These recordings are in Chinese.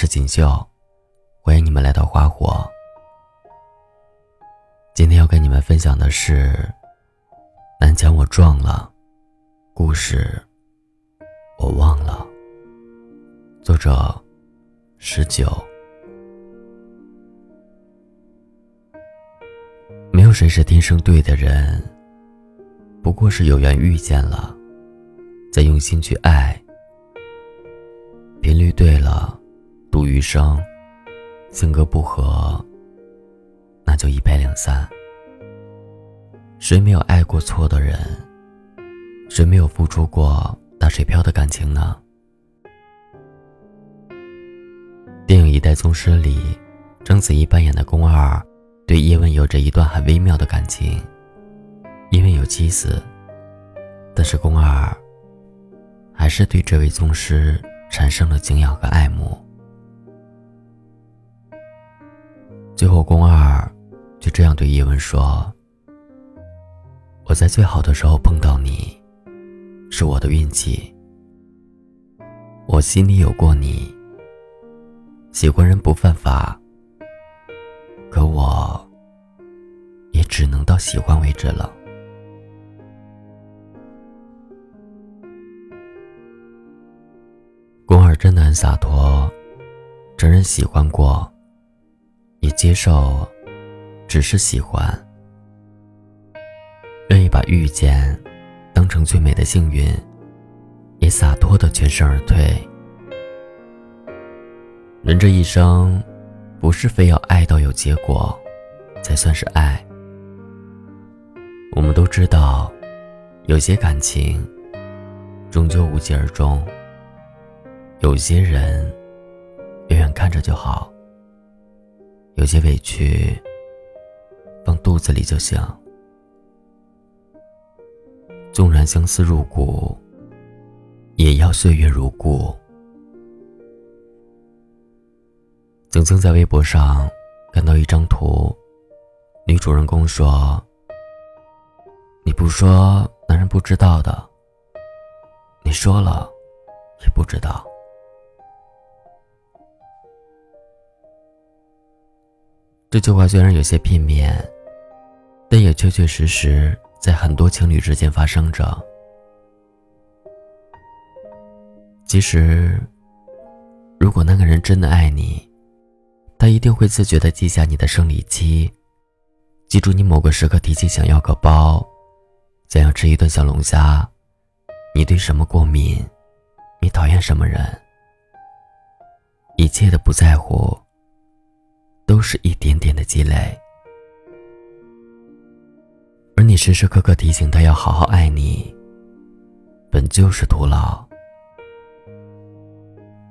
是锦绣，欢迎你们来到花火。今天要跟你们分享的是《南墙我撞了》，故事我忘了。作者十九。没有谁是天生对的人，不过是有缘遇见了，再用心去爱。频率对了。度余生，性格不合，那就一拍两散。谁没有爱过错的人？谁没有付出过打水漂的感情呢？电影《一代宗师》里，章子怡扮演的宫二，对叶问有着一段很微妙的感情。因为有妻子，但是宫二还是对这位宗师产生了敬仰和爱慕。最后，宫二就这样对叶问说：“我在最好的时候碰到你，是我的运气。我心里有过你。喜欢人不犯法，可我也只能到喜欢为止了。”宫二真的很洒脱，承认喜欢过。也接受，只是喜欢，愿意把遇见当成最美的幸运，也洒脱的全身而退。人这一生，不是非要爱到有结果，才算是爱。我们都知道，有些感情终究无疾而终，有些人远远看着就好。有些委屈，放肚子里就行。纵然相思入骨，也要岁月如故。曾经在微博上看到一张图，女主人公说：“你不说，男人不知道的；你说了，也不知道。”这句话虽然有些片面，但也确确实实在很多情侣之间发生着。其实，如果那个人真的爱你，他一定会自觉的记下你的生理期，记住你某个时刻提起想要个包，想要吃一顿小龙虾，你对什么过敏，你讨厌什么人，一切的不在乎。都是一点点的积累，而你时时刻刻提醒他要好好爱你，本就是徒劳。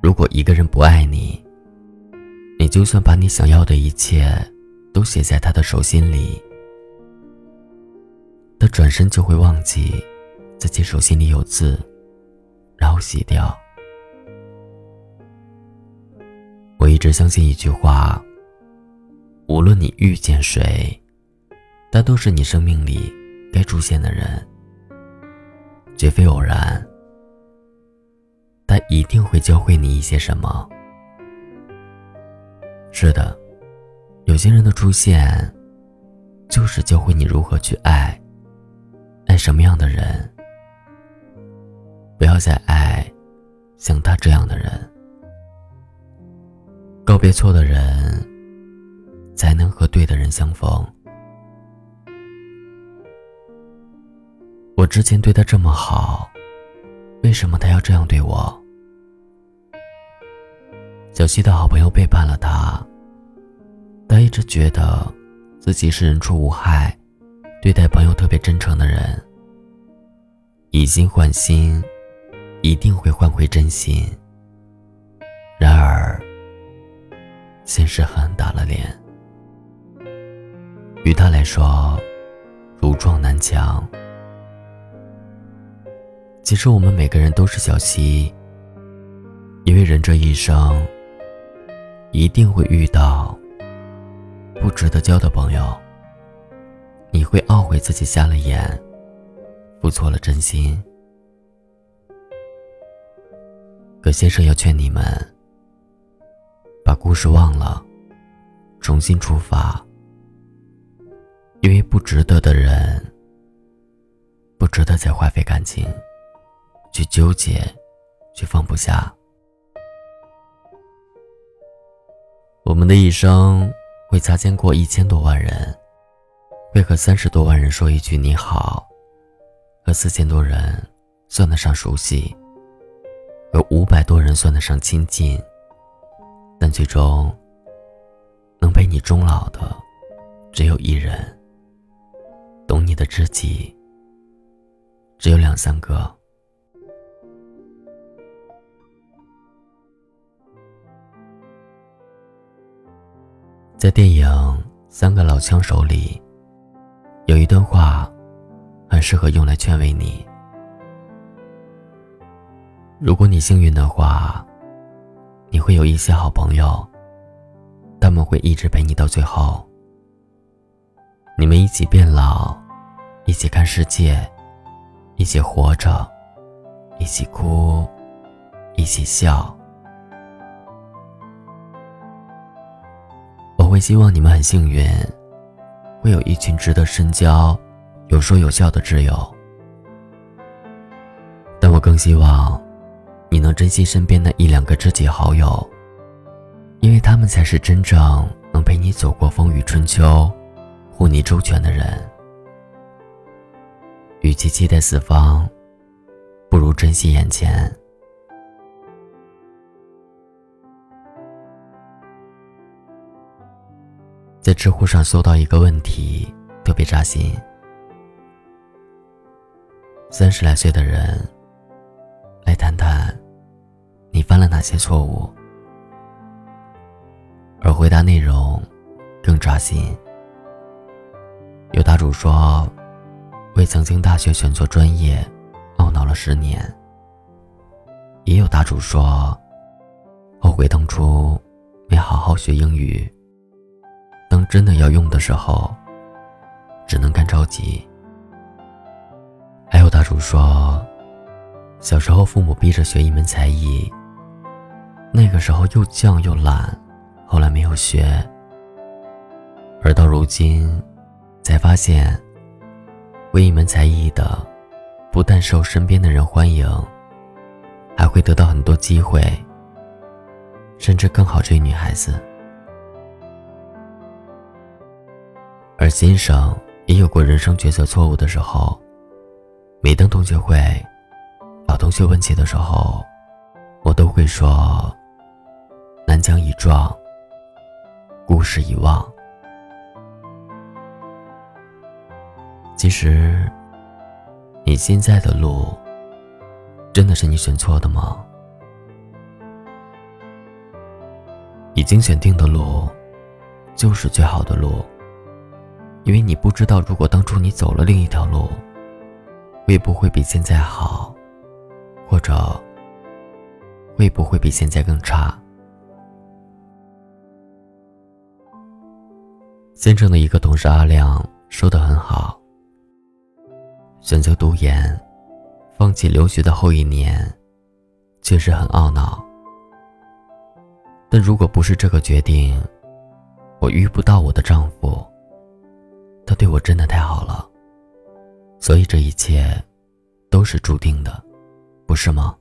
如果一个人不爱你，你就算把你想要的一切都写在他的手心里，他转身就会忘记自己手心里有字，然后洗掉。我一直相信一句话。无论你遇见谁，他都是你生命里该出现的人，绝非偶然。他一定会教会你一些什么。是的，有些人的出现，就是教会你如何去爱，爱什么样的人。不要再爱像他这样的人。告别错的人。才能和对的人相逢。我之前对他这么好，为什么他要这样对我？小溪的好朋友背叛了他，他一直觉得自己是人畜无害，对待朋友特别真诚的人。以心换心，一定会换回真心。然而，现实狠狠打了脸。于他来说，如撞南墙。其实我们每个人都是小溪，因为人这一生一定会遇到不值得交的朋友，你会懊悔自己瞎了眼，付错了真心。葛先生要劝你们，把故事忘了，重新出发。因为不值得的人，不值得再花费感情去纠结，去放不下。我们的一生会擦肩过一千多万人，会和三十多万人说一句你好，和四千多人算得上熟悉，有五百多人算得上亲近，但最终能陪你终老的只有一人，你的知己只有两三个。在电影《三个老枪手》里，有一段话，很适合用来劝慰你。如果你幸运的话，你会有一些好朋友，他们会一直陪你到最后。你们一起变老，一起看世界，一起活着，一起哭，一起笑。我会希望你们很幸运，会有一群值得深交、有说有笑的挚友。但我更希望，你能珍惜身边的一两个知己好友，因为他们才是真正能陪你走过风雨春秋、护你周全的人。与其期待四方，不如珍惜眼前。在知乎上搜到一个问题，特别扎心。三十来岁的人，来谈谈你犯了哪些错误？而回答内容更扎心。有答主说，为曾经大学选错专业懊恼了十年；也有答主说，后悔当初没好好学英语。当真的要用的时候，只能干着急。还有大主说，小时候父母逼着学一门才艺，那个时候又犟又懒，后来没有学。而到如今，才发现，会一门才艺的，不但受身边的人欢迎，还会得到很多机会，甚至更好追女孩子。而先生也有过人生抉择错误的时候。每当同学会，老同学问起的时候，我都会说：“南墙已撞，故事已忘。”其实，你现在的路，真的是你选错的吗？已经选定的路，就是最好的路。因为你不知道，如果当初你走了另一条路，会不会比现在好，或者会不会比现在更差？先生的一个同事阿亮说的很好：选择读研，放弃留学的后一年，确实很懊恼。但如果不是这个决定，我遇不到我的丈夫。他对我真的太好了，所以这一切都是注定的，不是吗？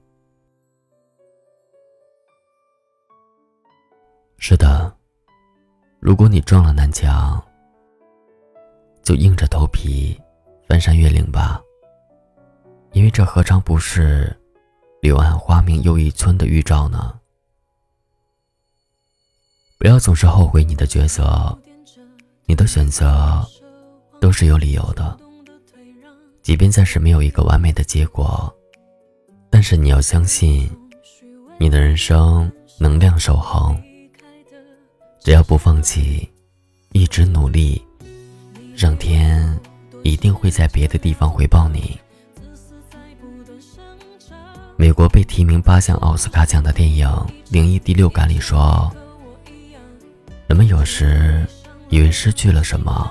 是的，如果你撞了南墙，就硬着头皮翻山越岭吧，因为这何尝不是“柳暗花明又一村”的预兆呢？不要总是后悔你的抉择，你的选择。都是有理由的，即便暂时没有一个完美的结果，但是你要相信，你的人生能量守恒。只要不放弃，一直努力，上天一定会在别的地方回报你。美国被提名八项奥斯卡奖的电影《灵异第六感》里说：“人们有时以为失去了什么。”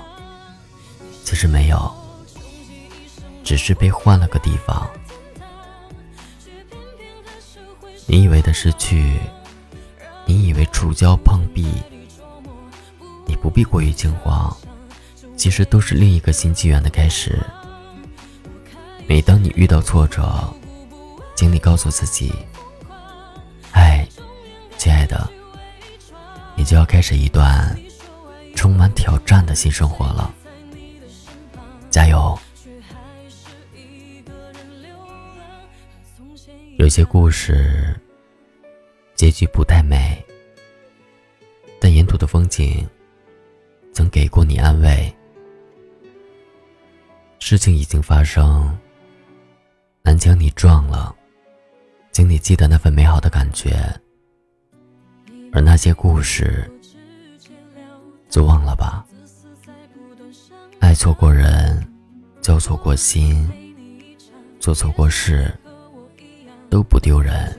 其实没有，只是被换了个地方。你以为的失去，你以为触礁碰壁，你不必过于惊慌，其实都是另一个新纪元的开始。每当你遇到挫折，请你告诉自己：“嗨，亲爱的，你就要开始一段充满挑战的新生活了。”加油！有些故事结局不太美，但沿途的风景曾给过你安慰。事情已经发生，难将你撞了，请你记得那份美好的感觉，而那些故事就忘了吧。爱错过人，交错过心，做错过事，都不丢人。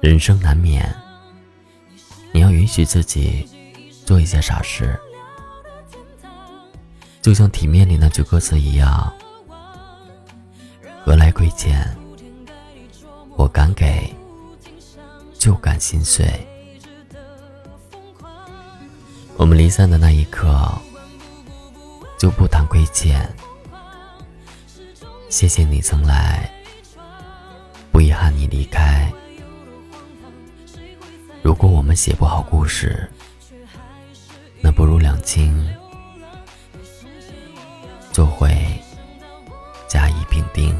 人生难免，你要允许自己做一些傻事，就像《体面》里那句歌词一样：“何来贵贱，我敢给，就敢心碎。”我们离散的那一刻。就不谈贵贱，谢谢你曾来，不遗憾你离开。如果我们写不好故事，那不如两清，就会甲乙丙丁。